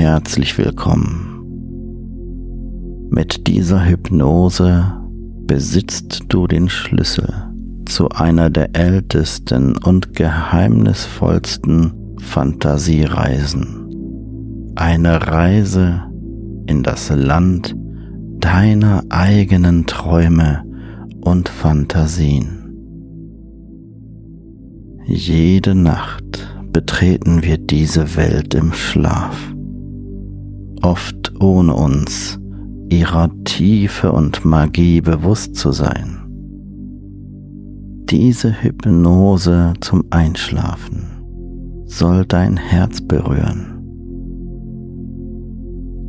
Herzlich willkommen. Mit dieser Hypnose besitzt du den Schlüssel zu einer der ältesten und geheimnisvollsten Fantasiereisen. Eine Reise in das Land deiner eigenen Träume und Fantasien. Jede Nacht betreten wir diese Welt im Schlaf, oft ohne uns ihrer Tiefe und Magie bewusst zu sein. Diese Hypnose zum Einschlafen soll dein Herz berühren.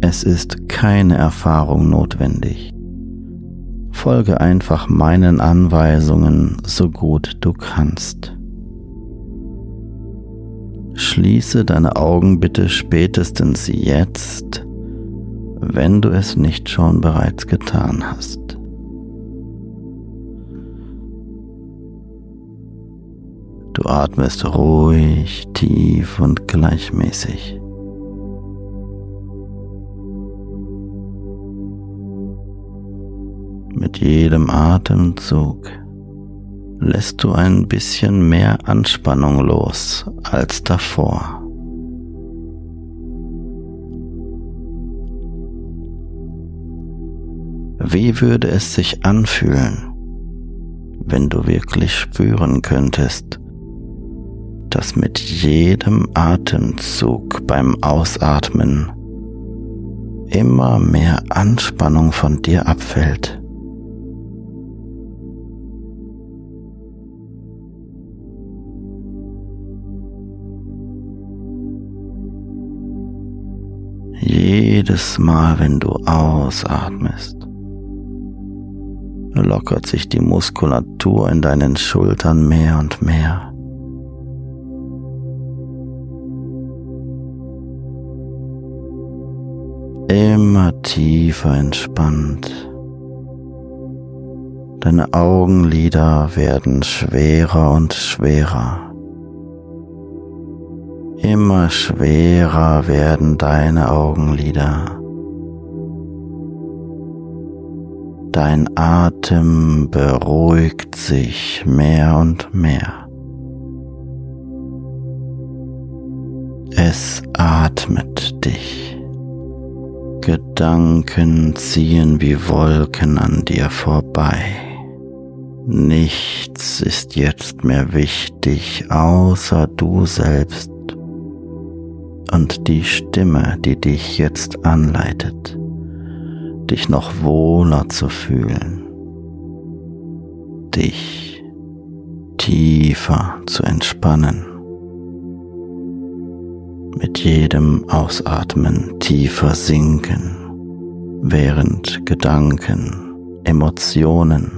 Es ist keine Erfahrung notwendig. Folge einfach meinen Anweisungen so gut du kannst. Schließe deine Augen bitte spätestens jetzt, wenn du es nicht schon bereits getan hast. Du atmest ruhig, tief und gleichmäßig. Mit jedem Atemzug lässt du ein bisschen mehr Anspannung los als davor. Wie würde es sich anfühlen, wenn du wirklich spüren könntest, dass mit jedem Atemzug beim Ausatmen immer mehr Anspannung von dir abfällt? Jedes Mal, wenn du ausatmest, lockert sich die Muskulatur in deinen Schultern mehr und mehr. Immer tiefer entspannt. Deine Augenlider werden schwerer und schwerer. Immer schwerer werden deine Augenlider. Dein Atem beruhigt sich mehr und mehr. Es atmet dich. Gedanken ziehen wie Wolken an dir vorbei. Nichts ist jetzt mehr wichtig außer du selbst und die Stimme, die dich jetzt anleitet, dich noch wohler zu fühlen, dich tiefer zu entspannen, mit jedem Ausatmen tiefer sinken, während Gedanken, Emotionen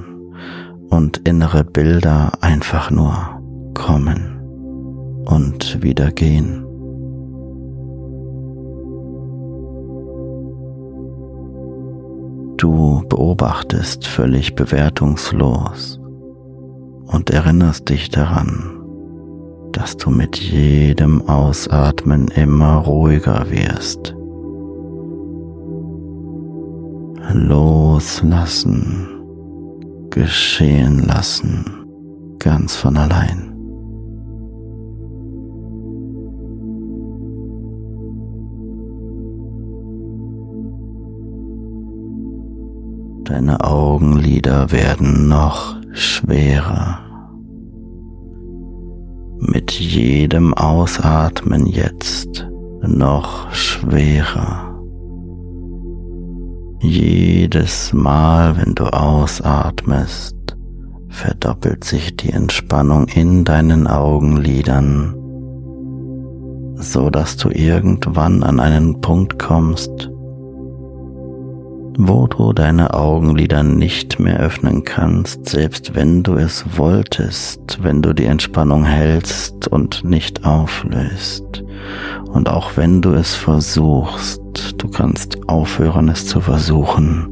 und innere Bilder einfach nur kommen und wieder gehen. Du beobachtest völlig bewertungslos und erinnerst dich daran, dass du mit jedem Ausatmen immer ruhiger wirst. Loslassen, geschehen lassen, ganz von allein. Deine Augenlider werden noch schwerer. Mit jedem Ausatmen jetzt noch schwerer. Jedes Mal, wenn du ausatmest, verdoppelt sich die Entspannung in deinen Augenlidern, so dass du irgendwann an einen Punkt kommst, wo du deine Augenlider nicht mehr öffnen kannst, selbst wenn du es wolltest, wenn du die Entspannung hältst und nicht auflöst. Und auch wenn du es versuchst, du kannst aufhören es zu versuchen,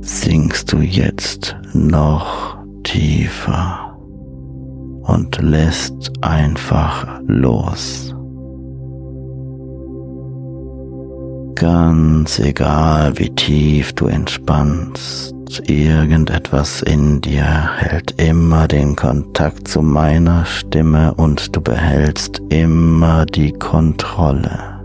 sinkst du jetzt noch tiefer und lässt einfach los. Ganz egal, wie tief du entspannst, irgendetwas in dir hält immer den Kontakt zu meiner Stimme und du behältst immer die Kontrolle.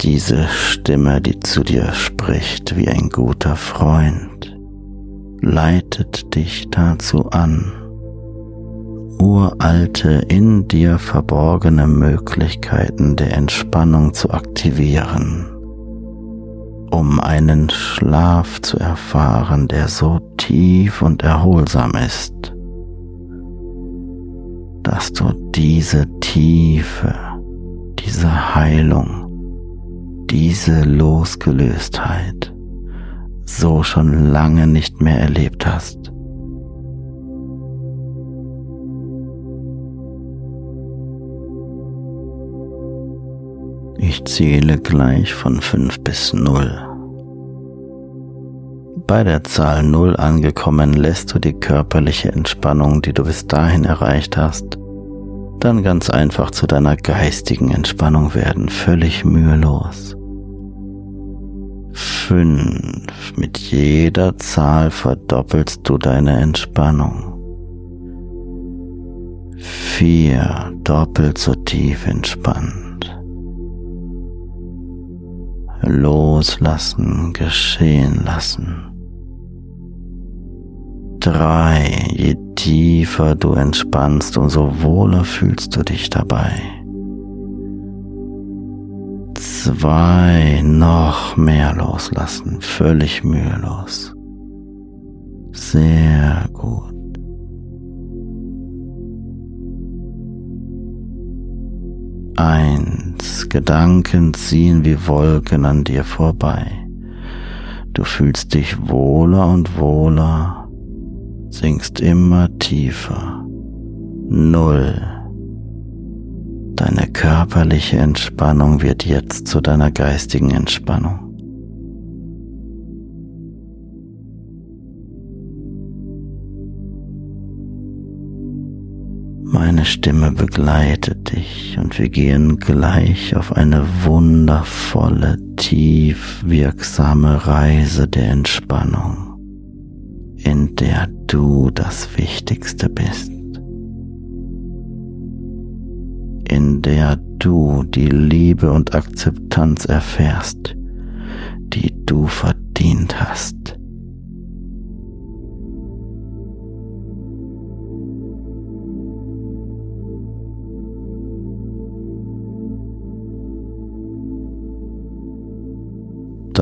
Diese Stimme, die zu dir spricht wie ein guter Freund, leitet dich dazu an uralte, in dir verborgene Möglichkeiten der Entspannung zu aktivieren, um einen Schlaf zu erfahren, der so tief und erholsam ist, dass du diese Tiefe, diese Heilung, diese Losgelöstheit so schon lange nicht mehr erlebt hast. Ich zähle gleich von 5 bis 0. Bei der Zahl 0 angekommen lässt du die körperliche Entspannung, die du bis dahin erreicht hast, dann ganz einfach zu deiner geistigen Entspannung werden, völlig mühelos. 5. Mit jeder Zahl verdoppelst du deine Entspannung. 4. Doppelt so tief entspannt loslassen, geschehen lassen. Drei, je tiefer du entspannst, umso wohler fühlst du dich dabei. Zwei, noch mehr loslassen, völlig mühelos. Sehr gut. Eins, Gedanken ziehen wie Wolken an dir vorbei. Du fühlst dich wohler und wohler, sinkst immer tiefer. Null. Deine körperliche Entspannung wird jetzt zu deiner geistigen Entspannung. Meine Stimme begleitet dich und wir gehen gleich auf eine wundervolle, tief wirksame Reise der Entspannung, in der du das Wichtigste bist. der du die Liebe und Akzeptanz erfährst, die du verdient hast.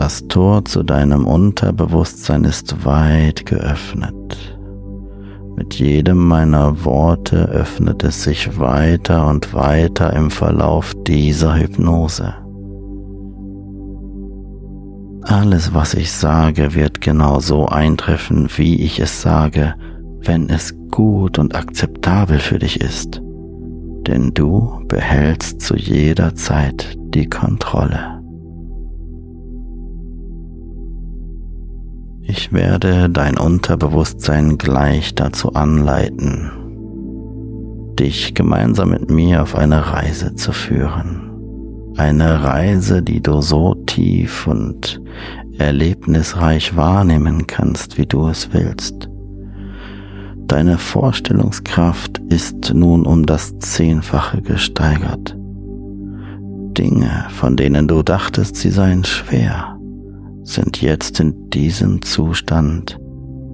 Das Tor zu deinem Unterbewusstsein ist weit geöffnet. Mit jedem meiner Worte öffnet es sich weiter und weiter im Verlauf dieser Hypnose. Alles, was ich sage, wird genau so eintreffen, wie ich es sage, wenn es gut und akzeptabel für dich ist. Denn du behältst zu jeder Zeit die Kontrolle. Ich werde dein Unterbewusstsein gleich dazu anleiten, dich gemeinsam mit mir auf eine Reise zu führen. Eine Reise, die du so tief und erlebnisreich wahrnehmen kannst, wie du es willst. Deine Vorstellungskraft ist nun um das Zehnfache gesteigert. Dinge, von denen du dachtest, sie seien schwer, sind jetzt in diesem Zustand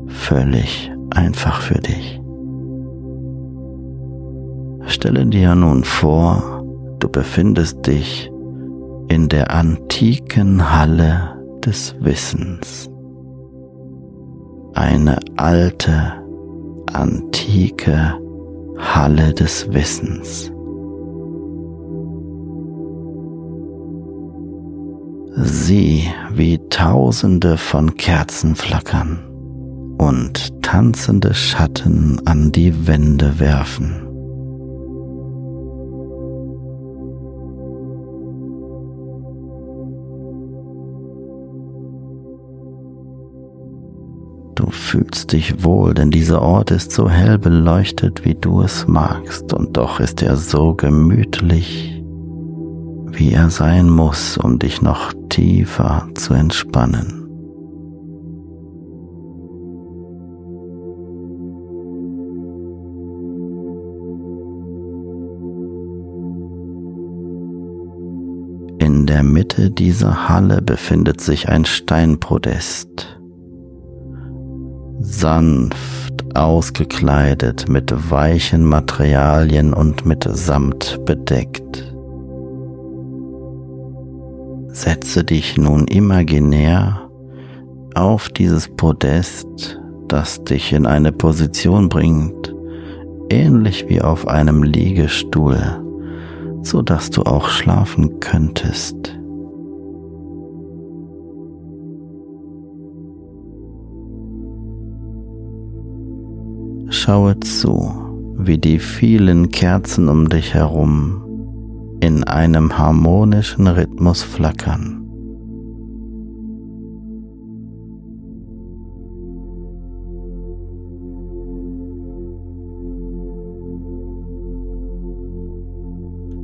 völlig einfach für dich. Stelle dir nun vor, du befindest dich in der antiken Halle des Wissens. Eine alte, antike Halle des Wissens. Sieh, wie Tausende von Kerzen flackern und tanzende Schatten an die Wände werfen. Du fühlst dich wohl, denn dieser Ort ist so hell beleuchtet, wie du es magst, und doch ist er so gemütlich, wie er sein muss, um dich noch tiefer zu entspannen. In der Mitte dieser Halle befindet sich ein Steinpodest, sanft ausgekleidet mit weichen Materialien und mit Samt bedeckt. Setze dich nun imaginär auf dieses Podest, das dich in eine Position bringt, ähnlich wie auf einem Liegestuhl, so dass du auch schlafen könntest. Schaue zu, wie die vielen Kerzen um dich herum in einem harmonischen Rhythmus flackern.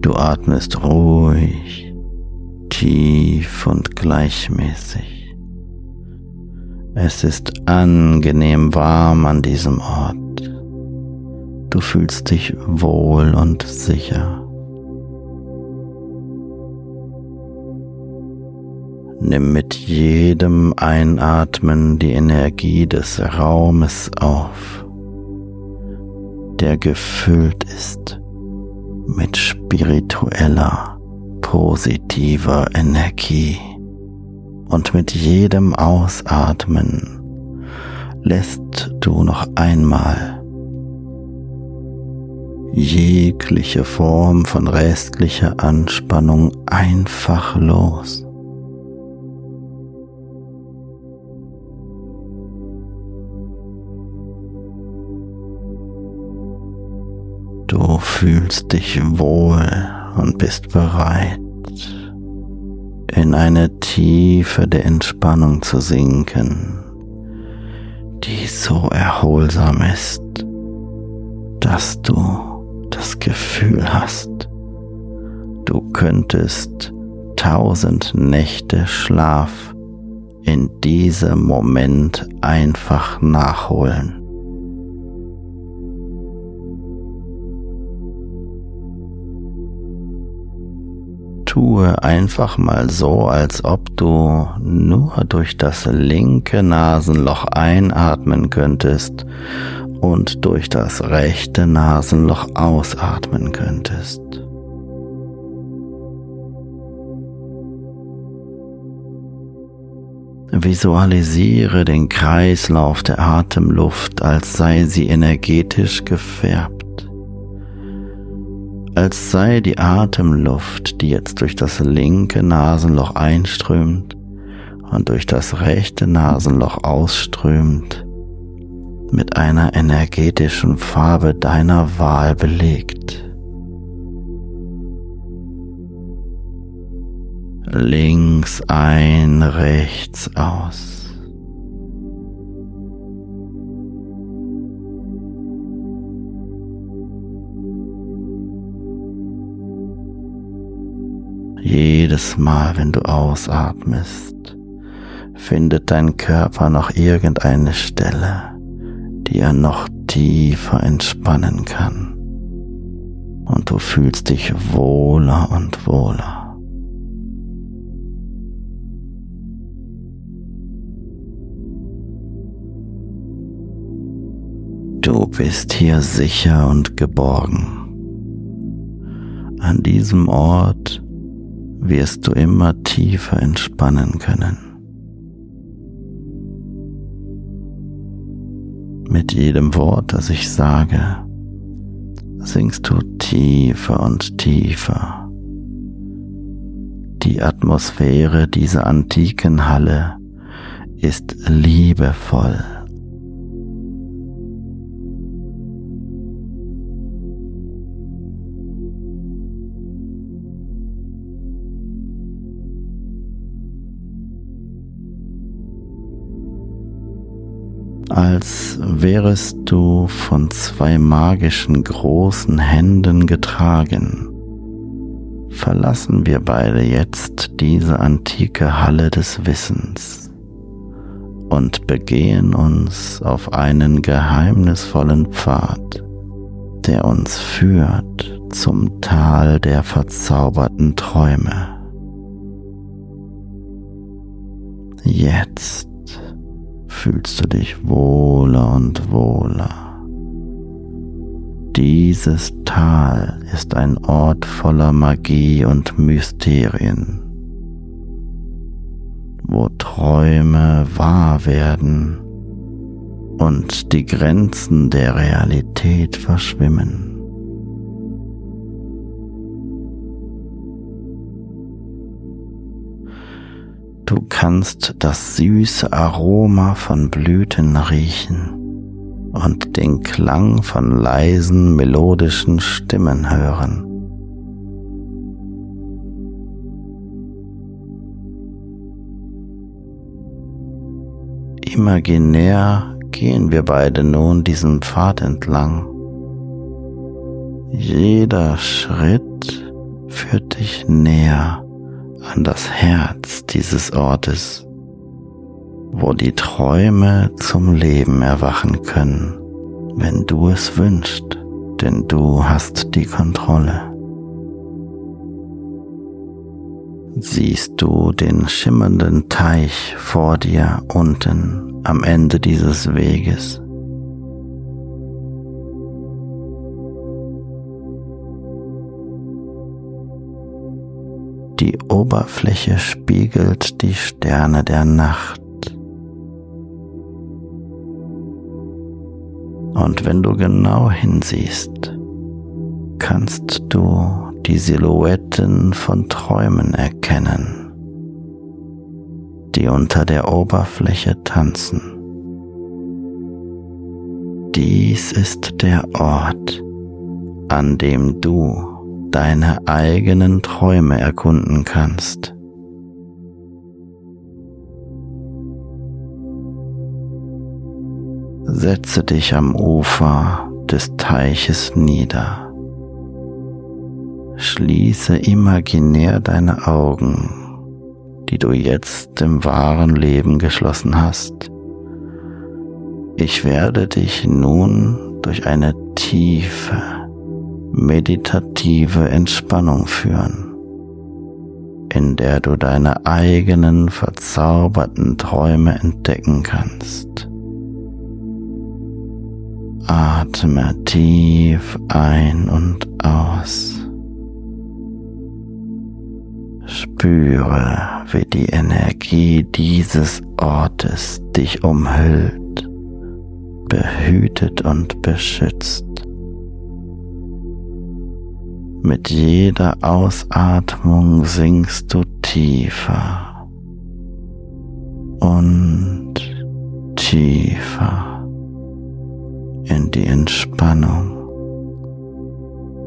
Du atmest ruhig, tief und gleichmäßig. Es ist angenehm warm an diesem Ort. Du fühlst dich wohl und sicher. Nimm mit jedem Einatmen die Energie des Raumes auf, der gefüllt ist mit spiritueller, positiver Energie. Und mit jedem Ausatmen lässt du noch einmal jegliche Form von restlicher Anspannung einfach los. Du fühlst dich wohl und bist bereit, in eine Tiefe der Entspannung zu sinken, die so erholsam ist, dass du das Gefühl hast, du könntest tausend Nächte Schlaf in diesem Moment einfach nachholen. Tue einfach mal so, als ob du nur durch das linke Nasenloch einatmen könntest und durch das rechte Nasenloch ausatmen könntest. Visualisiere den Kreislauf der Atemluft, als sei sie energetisch gefärbt. Als sei die Atemluft, die jetzt durch das linke Nasenloch einströmt und durch das rechte Nasenloch ausströmt, mit einer energetischen Farbe deiner Wahl belegt. links ein, rechts aus. Jedes Mal, wenn du ausatmest, findet dein Körper noch irgendeine Stelle, die er noch tiefer entspannen kann. Und du fühlst dich wohler und wohler. Du bist hier sicher und geborgen. An diesem Ort wirst du immer tiefer entspannen können. Mit jedem Wort, das ich sage, sinkst du tiefer und tiefer. Die Atmosphäre dieser antiken Halle ist liebevoll als wärest du von zwei magischen großen Händen getragen. Verlassen wir beide jetzt diese antike Halle des Wissens und begehen uns auf einen geheimnisvollen Pfad, der uns führt zum Tal der verzauberten Träume. Jetzt fühlst du dich wohler und wohler. Dieses Tal ist ein Ort voller Magie und Mysterien, wo Träume wahr werden und die Grenzen der Realität verschwimmen. Du kannst das süße Aroma von Blüten riechen und den Klang von leisen melodischen Stimmen hören. Imaginär gehen wir beide nun diesen Pfad entlang. Jeder Schritt führt dich näher an das Herz dieses Ortes, wo die Träume zum Leben erwachen können, wenn du es wünschst, denn du hast die Kontrolle. Siehst du den schimmernden Teich vor dir unten am Ende dieses Weges? Die Oberfläche spiegelt die Sterne der Nacht. Und wenn du genau hinsiehst, kannst du die Silhouetten von Träumen erkennen, die unter der Oberfläche tanzen. Dies ist der Ort, an dem du deine eigenen Träume erkunden kannst. Setze dich am Ufer des Teiches nieder. Schließe imaginär deine Augen, die du jetzt im wahren Leben geschlossen hast. Ich werde dich nun durch eine tiefe, meditative Entspannung führen. in der du deine eigenen verzauberten Träume entdecken kannst. Atme tief ein und aus. Spüre, wie die Energie dieses Ortes dich umhüllt, behütet und beschützt. Mit jeder Ausatmung sinkst du tiefer und tiefer in die Entspannung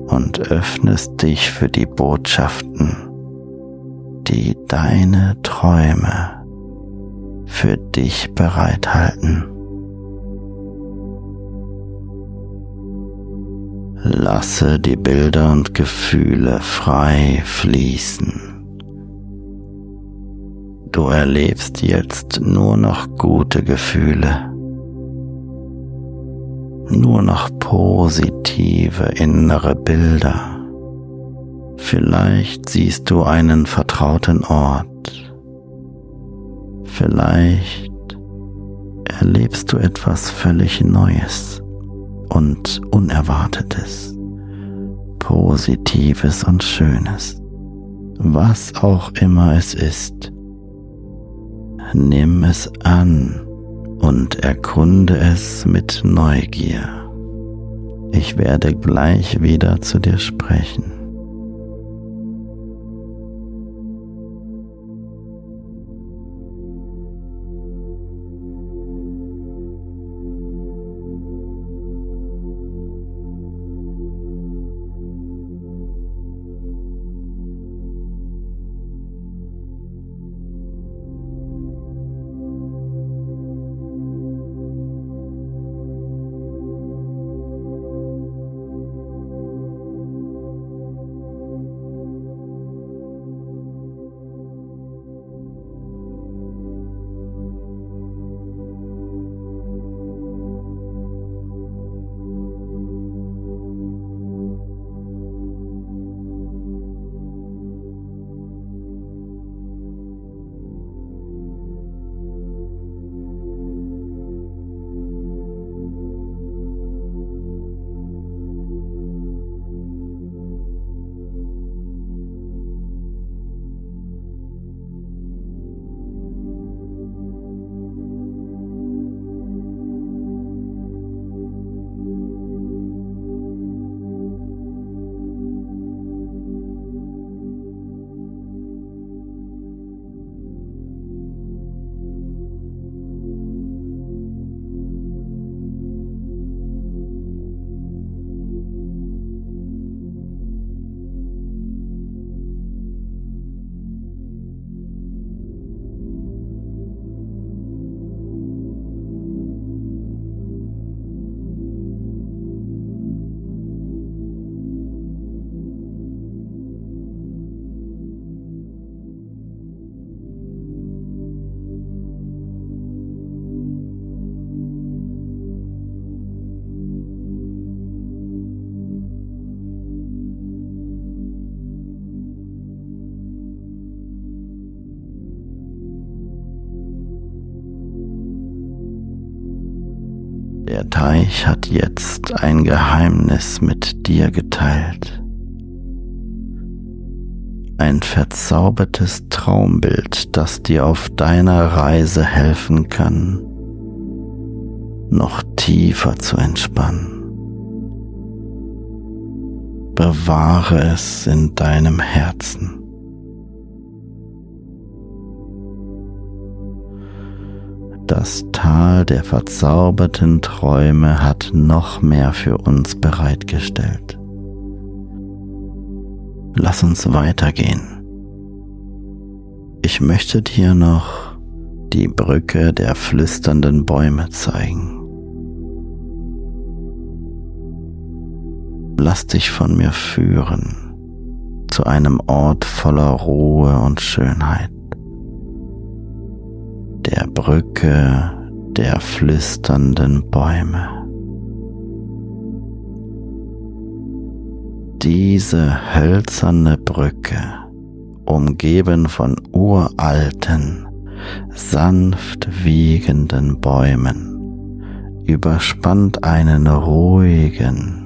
und öffnest dich für die Botschaften, die deine Träume für dich bereithalten. Lasse die Bilder und Gefühle frei fließen. Du erlebst jetzt nur noch gute Gefühle, nur noch positive innere Bilder. Vielleicht siehst du einen vertrauten Ort, vielleicht erlebst du etwas völlig Neues und Unerwartetes, Positives und Schönes, was auch immer es ist. Nimm es an und erkunde es mit Neugier. Ich werde gleich wieder zu dir sprechen. Der Teich hat jetzt ein Geheimnis mit dir geteilt. Ein verzaubertes Traumbild, das dir auf deiner Reise helfen kann, noch tiefer zu entspannen. Bewahre es in deinem Herzen. Das Tal der verzauberten Träume hat noch mehr für uns bereitgestellt. Lass uns weitergehen. Ich möchte dir noch die Brücke der flüsternden Bäume zeigen. Lass dich von mir führen zu einem Ort voller Ruhe und Schönheit der Brücke der flüsternden Bäume. Diese hölzerne Brücke umgeben von uralten, sanft wiegenden Bäumen, überspannt einen ruhigen,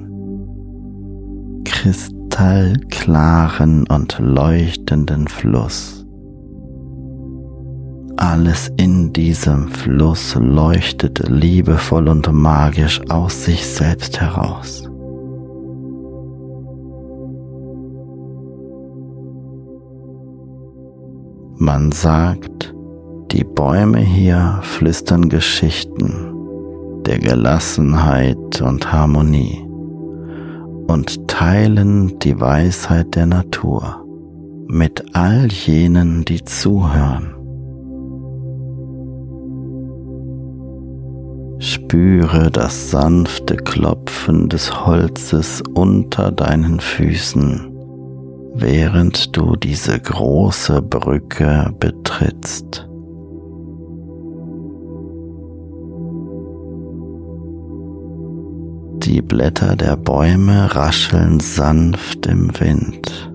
kristallklaren und leuchtenden Fluss. Alles in diesem Fluss leuchtet liebevoll und magisch aus sich selbst heraus. Man sagt, die Bäume hier flüstern Geschichten der Gelassenheit und Harmonie und teilen die Weisheit der Natur mit all jenen, die zuhören. Spüre das sanfte Klopfen des Holzes unter deinen Füßen, während du diese große Brücke betrittst. Die Blätter der Bäume rascheln sanft im Wind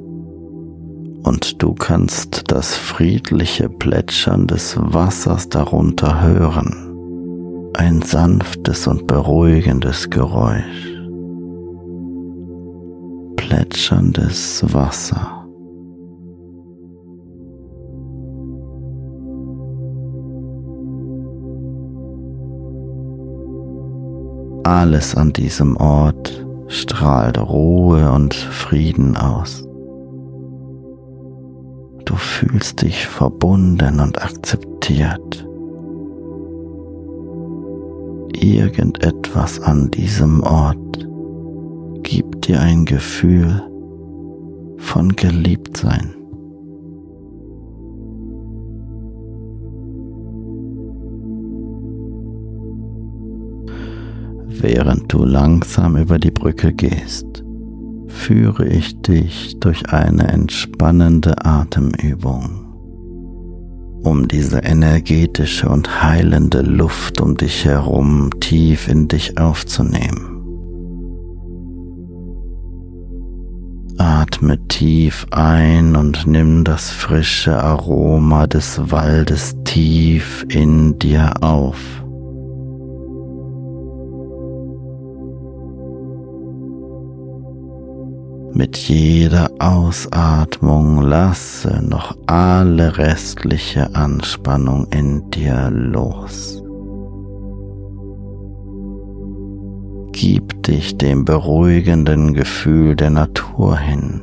und du kannst das friedliche Plätschern des Wassers darunter hören ein sanftes und beruhigendes Geräusch. Plätscherndes Wasser. Alles an diesem Ort strahlt Ruhe und Frieden aus. Du fühlst dich verbunden und akzeptiert irgendetwas an diesem Ort gibt dir ein Gefühl von Geliebtsein. Während du langsam über die Brücke gehst, führe ich dich durch eine entspannende Atemübung um diese energetische und heilende Luft um dich herum tief in dich aufzunehmen. Atme tief ein und nimm das frische Aroma des Waldes tief in dir auf. Mit jeder Ausatmung lasse noch alle restliche Anspannung in dir los. Gib dich dem beruhigenden Gefühl der Natur hin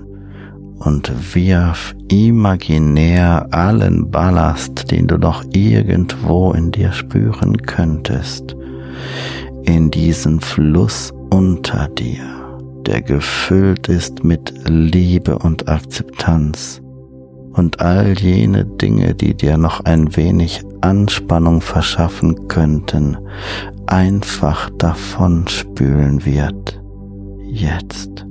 und wirf imaginär allen Ballast, den du noch irgendwo in dir spüren könntest, in diesen Fluss unter dir der gefüllt ist mit Liebe und Akzeptanz und all jene Dinge, die dir noch ein wenig Anspannung verschaffen könnten, einfach davon spülen wird. Jetzt.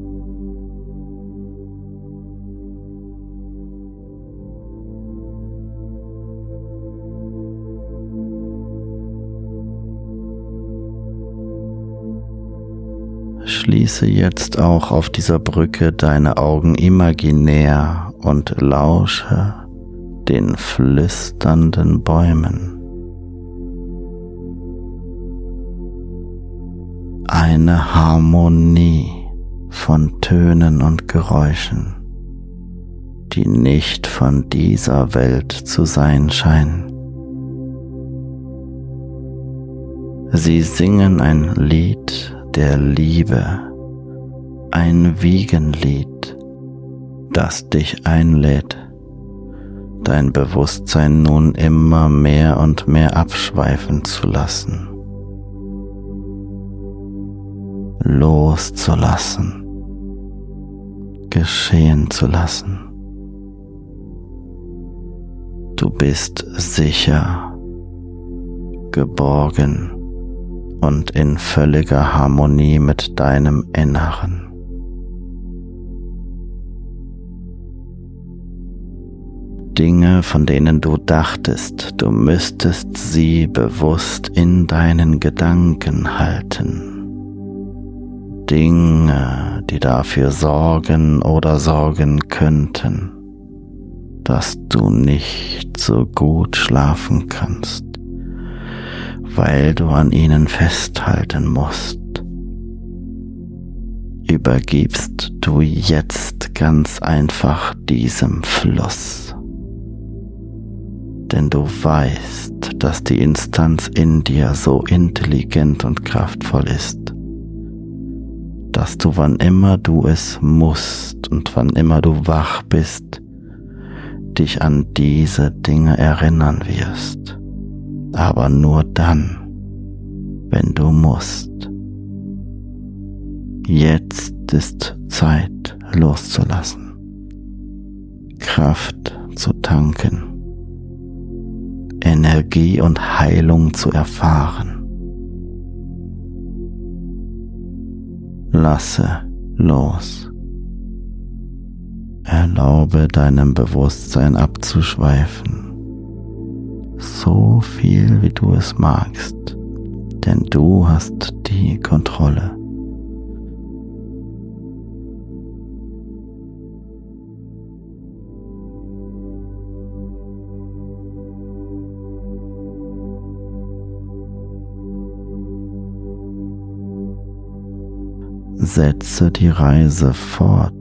Schließe jetzt auch auf dieser Brücke deine Augen imaginär und lausche den flüsternden Bäumen. Eine Harmonie von Tönen und Geräuschen, die nicht von dieser Welt zu sein scheinen. Sie singen ein Lied der Liebe, ein Wiegenlied, das dich einlädt, dein Bewusstsein nun immer mehr und mehr abschweifen zu lassen, loszulassen, geschehen zu lassen. Du bist sicher, geborgen, und in völliger Harmonie mit deinem Inneren. Dinge, von denen du dachtest, du müsstest sie bewusst in deinen Gedanken halten. Dinge, die dafür sorgen oder sorgen könnten, dass du nicht so gut schlafen kannst, weil du an ihnen festhalten musst. Übergibst du jetzt ganz einfach diesem Fluss. Denn du weißt, dass die Instanz in dir so intelligent und kraftvoll ist, dass du wann immer du es musst und wann immer du wach bist, dich an diese Dinge erinnern wirst, aber nur dann, wenn du musst. Jetzt ist Zeit loszulassen, Kraft zu tanken, Energie und Heilung zu erfahren. Lasse los. Erlaube deinem Bewusstsein abzuschweifen, so viel wie du es magst, denn du hast die Kontrolle. Setze die Reise fort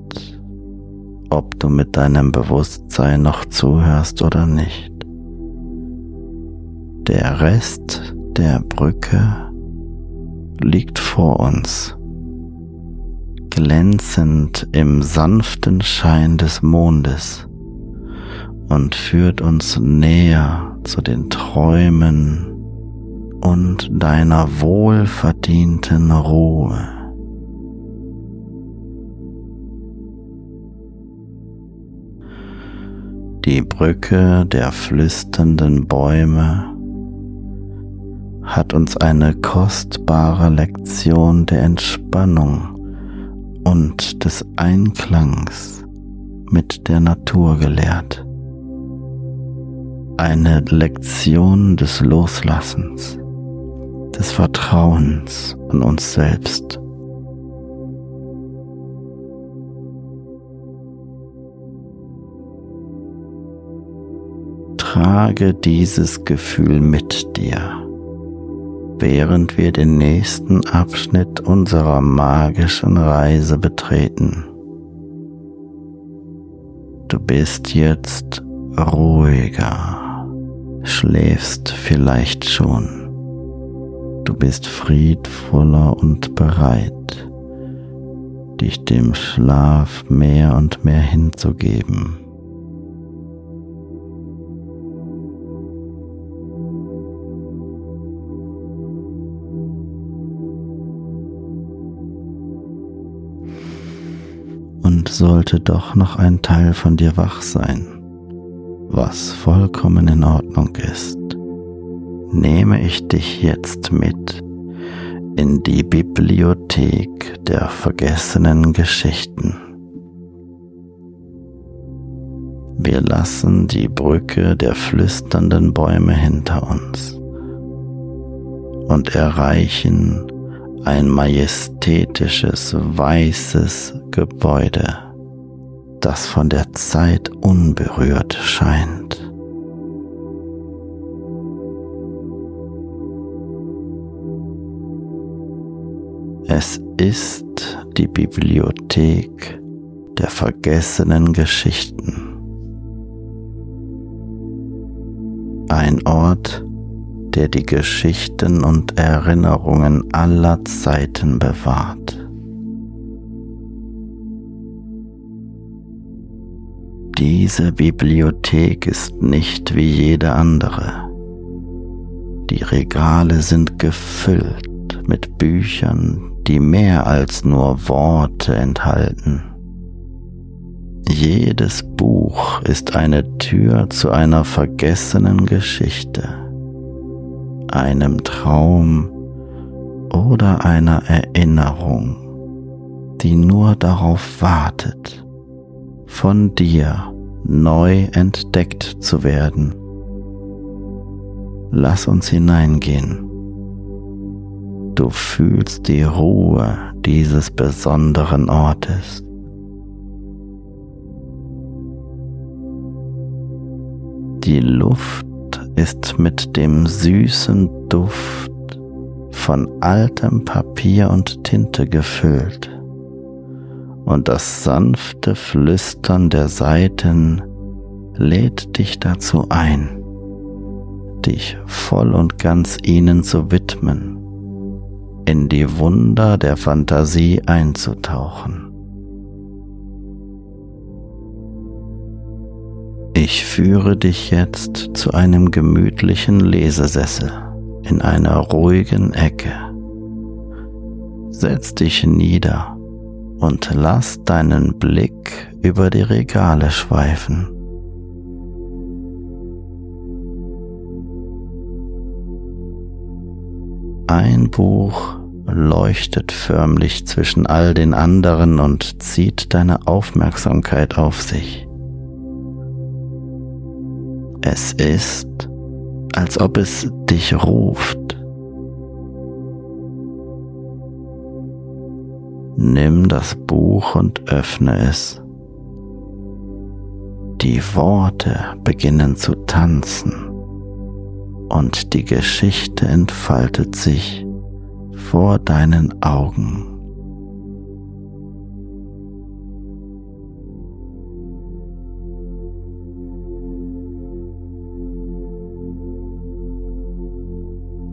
ob du mit deinem Bewusstsein noch zuhörst oder nicht. Der Rest der Brücke liegt vor uns, glänzend im sanften Schein des Mondes und führt uns näher zu den Träumen und deiner wohlverdienten Ruhe. die Brücke der flüsternden Bäume hat uns eine kostbare Lektion der Entspannung und des Einklangs mit der Natur gelehrt. Eine Lektion des Loslassens, des Vertrauens an uns selbst Trage dieses Gefühl mit dir, während wir den nächsten Abschnitt unserer magischen Reise betreten. Du bist jetzt ruhiger, schläfst vielleicht schon. Du bist friedvoller und bereit, dich dem Schlaf mehr und mehr hinzugeben. Sollte doch noch ein Teil von dir wach sein, was vollkommen in Ordnung ist, nehme ich dich jetzt mit in die Bibliothek der vergessenen Geschichten. Wir lassen die Brücke der flüsternden Bäume hinter uns und erreichen ein majestätisches weißes Gebäude, das von der Zeit unberührt scheint. Es ist die Bibliothek der vergessenen Geschichten. Ein Ort, der die Geschichten und Erinnerungen aller Zeiten bewahrt. Diese Bibliothek ist nicht wie jede andere. Die Regale sind gefüllt mit Büchern, die mehr als nur Worte enthalten. Jedes Buch ist eine Tür zu einer vergessenen Geschichte einem Traum oder einer Erinnerung, die nur darauf wartet, von dir neu entdeckt zu werden. Lass uns hineingehen. Du fühlst die Ruhe dieses besonderen Ortes. Die Luft ist mit dem süßen Duft von altem Papier und Tinte gefüllt und das sanfte Flüstern der Saiten lädt dich dazu ein, dich voll und ganz ihnen zu widmen, in die Wunder der Fantasie einzutauchen. Ich führe dich jetzt zu einem gemütlichen Lesesessel in einer ruhigen Ecke. Setz dich nieder und lass deinen Blick über die Regale schweifen. Ein Buch leuchtet förmlich zwischen all den anderen und zieht deine Aufmerksamkeit auf sich. Es ist, als ob es dich ruft. Nimm das Buch und öffne es. Die Worte beginnen zu tanzen und die Geschichte entfaltet sich vor deinen Augen.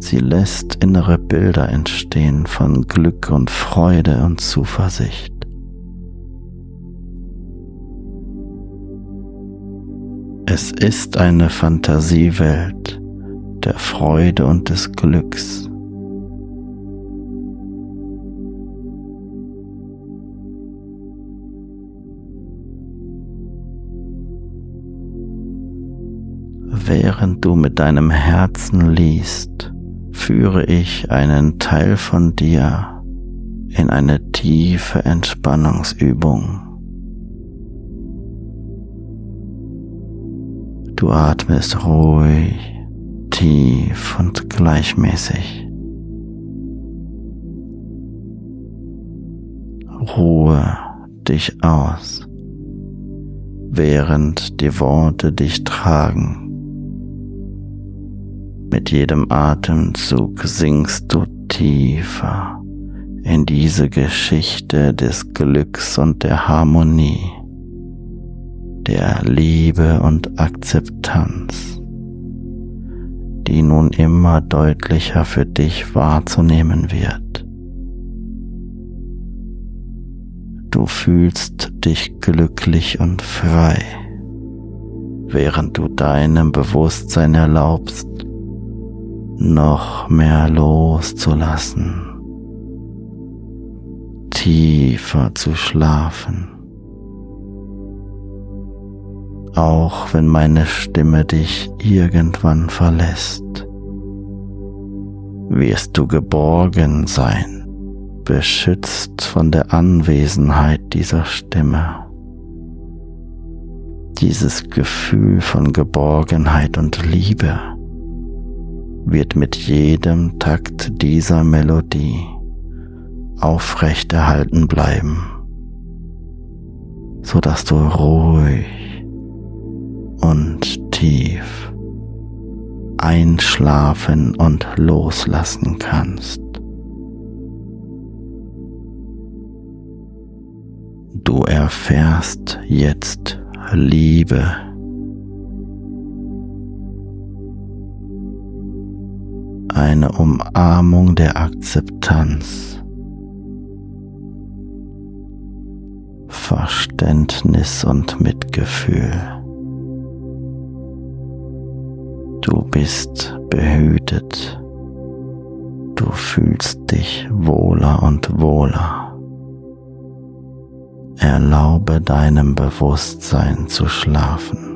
Sie lässt innere Bilder entstehen von Glück und Freude und Zuversicht. Es ist eine Fantasiewelt der Freude und des Glücks. Während du mit deinem Herzen liest, führe ich einen Teil von dir in eine tiefe Entspannungsübung. Du atmest ruhig, tief und gleichmäßig. Ruhe dich aus, während die Worte dich tragen. Mit jedem Atemzug sinkst du tiefer in diese Geschichte des Glücks und der Harmonie, der Liebe und Akzeptanz, die nun immer deutlicher für dich wahrzunehmen wird. Du fühlst dich glücklich und frei, während du deinem Bewusstsein erlaubst, noch mehr loszulassen, tiefer zu schlafen. Auch wenn meine Stimme dich irgendwann verlässt, wirst du geborgen sein, beschützt von der Anwesenheit dieser Stimme. Dieses Gefühl von Geborgenheit und Liebe wird mit jedem Takt dieser Melodie aufrechterhalten bleiben, so dass du ruhig und tief einschlafen und loslassen kannst. Du erfährst jetzt Liebe eine Umarmung der Akzeptanz, Verständnis und Mitgefühl. Du bist behütet, du fühlst dich wohler und wohler. Erlaube deinem Bewusstsein zu schlafen.